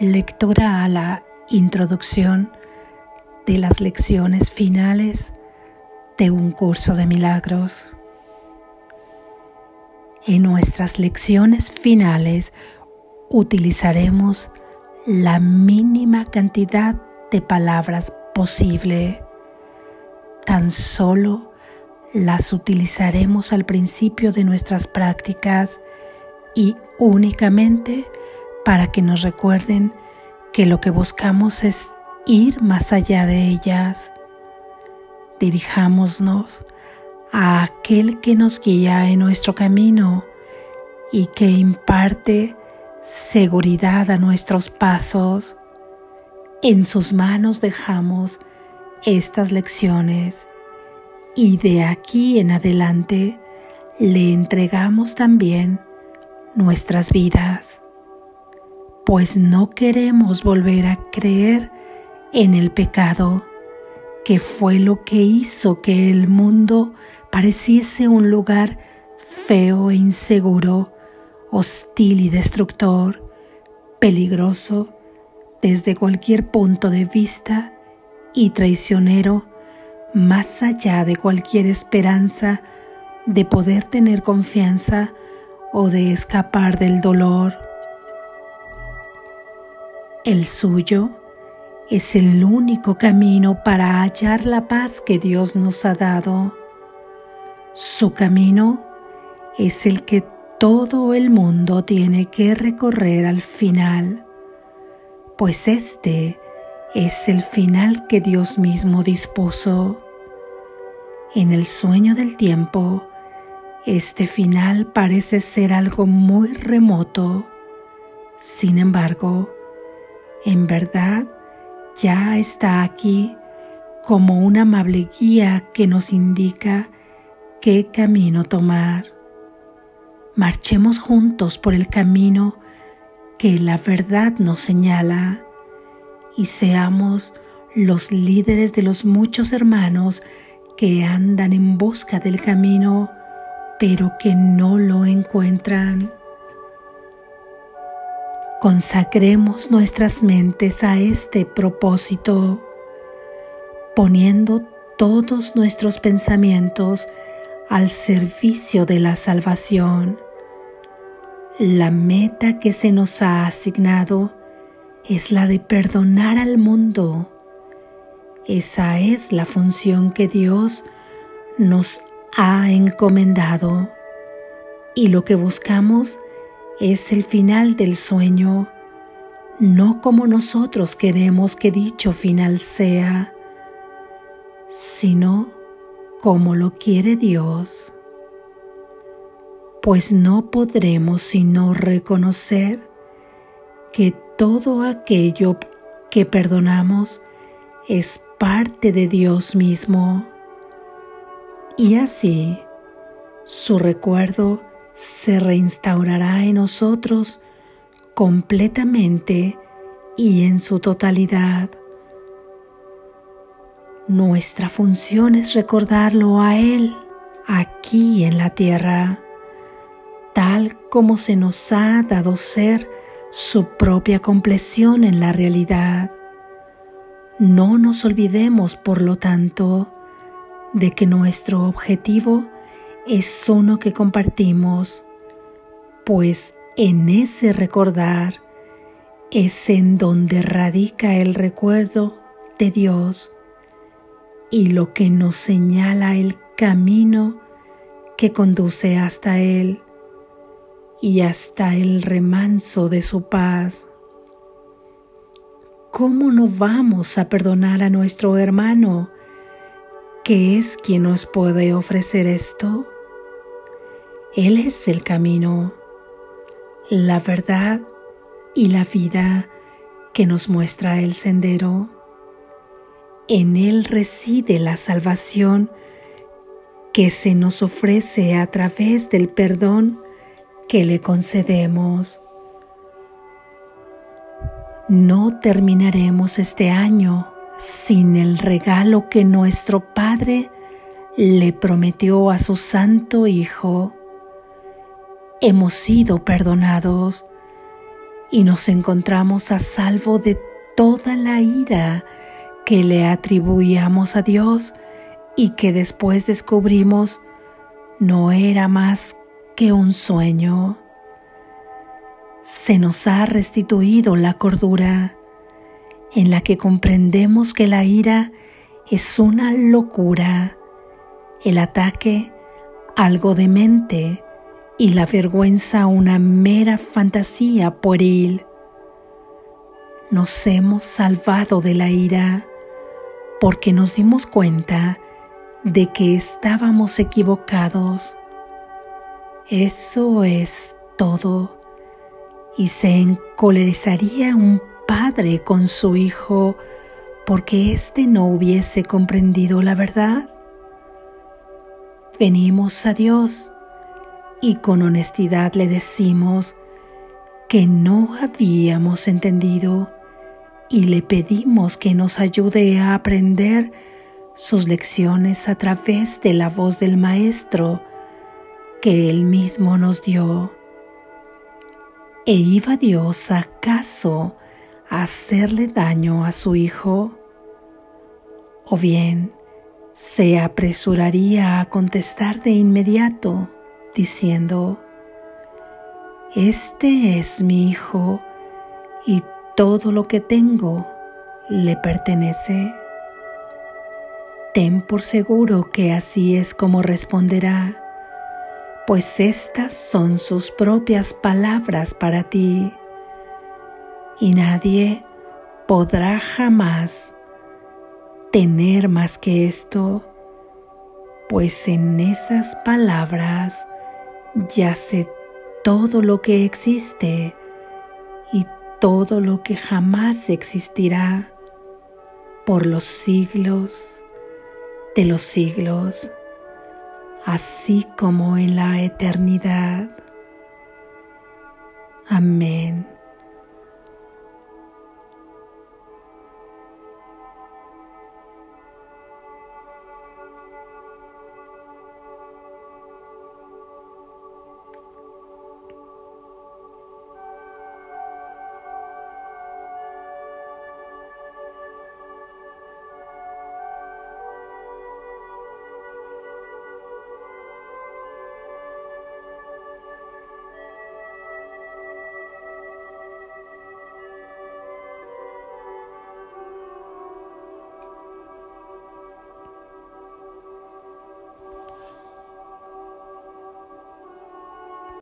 Lectura a la introducción de las lecciones finales de un curso de milagros. En nuestras lecciones finales utilizaremos la mínima cantidad de palabras posible. Tan solo las utilizaremos al principio de nuestras prácticas y únicamente para que nos recuerden que lo que buscamos es ir más allá de ellas. Dirijámonos a aquel que nos guía en nuestro camino y que imparte seguridad a nuestros pasos. En sus manos dejamos estas lecciones y de aquí en adelante le entregamos también nuestras vidas pues no queremos volver a creer en el pecado, que fue lo que hizo que el mundo pareciese un lugar feo e inseguro, hostil y destructor, peligroso desde cualquier punto de vista y traicionero más allá de cualquier esperanza de poder tener confianza o de escapar del dolor. El suyo es el único camino para hallar la paz que Dios nos ha dado. Su camino es el que todo el mundo tiene que recorrer al final, pues este es el final que Dios mismo dispuso. En el sueño del tiempo, este final parece ser algo muy remoto. Sin embargo, en verdad ya está aquí como una amable guía que nos indica qué camino tomar. Marchemos juntos por el camino que la verdad nos señala y seamos los líderes de los muchos hermanos que andan en busca del camino pero que no lo encuentran. Consagremos nuestras mentes a este propósito, poniendo todos nuestros pensamientos al servicio de la salvación. La meta que se nos ha asignado es la de perdonar al mundo. Esa es la función que Dios nos ha encomendado y lo que buscamos es el final del sueño, no como nosotros queremos que dicho final sea, sino como lo quiere Dios, pues no podremos sino reconocer que todo aquello que perdonamos es parte de Dios mismo. Y así, su recuerdo se reinstaurará en nosotros completamente y en su totalidad. Nuestra función es recordarlo a Él aquí en la tierra, tal como se nos ha dado ser su propia compleción en la realidad. No nos olvidemos, por lo tanto, de que nuestro objetivo es uno que compartimos, pues en ese recordar es en donde radica el recuerdo de Dios y lo que nos señala el camino que conduce hasta Él y hasta el remanso de su paz. ¿Cómo no vamos a perdonar a nuestro hermano, que es quien nos puede ofrecer esto? Él es el camino, la verdad y la vida que nos muestra el sendero. En Él reside la salvación que se nos ofrece a través del perdón que le concedemos. No terminaremos este año sin el regalo que nuestro Padre le prometió a su Santo Hijo hemos sido perdonados y nos encontramos a salvo de toda la ira que le atribuíamos a Dios y que después descubrimos no era más que un sueño. Se nos ha restituido la cordura en la que comprendemos que la ira es una locura, el ataque algo demente y la vergüenza una mera fantasía pueril. Nos hemos salvado de la ira porque nos dimos cuenta de que estábamos equivocados. Eso es todo. Y se encolerizaría un padre con su hijo porque éste no hubiese comprendido la verdad. Venimos a Dios y con honestidad le decimos que no habíamos entendido y le pedimos que nos ayude a aprender sus lecciones a través de la voz del Maestro que Él mismo nos dio. ¿E iba Dios acaso a hacerle daño a su Hijo? ¿O bien se apresuraría a contestar de inmediato diciendo, Este es mi Hijo y todo lo que tengo le pertenece? Ten por seguro que así es como responderá, pues estas son sus propias palabras para ti, y nadie podrá jamás tener más que esto, pues en esas palabras yace todo lo que existe y todo lo que jamás existirá por los siglos de los siglos, así como en la eternidad. Amén.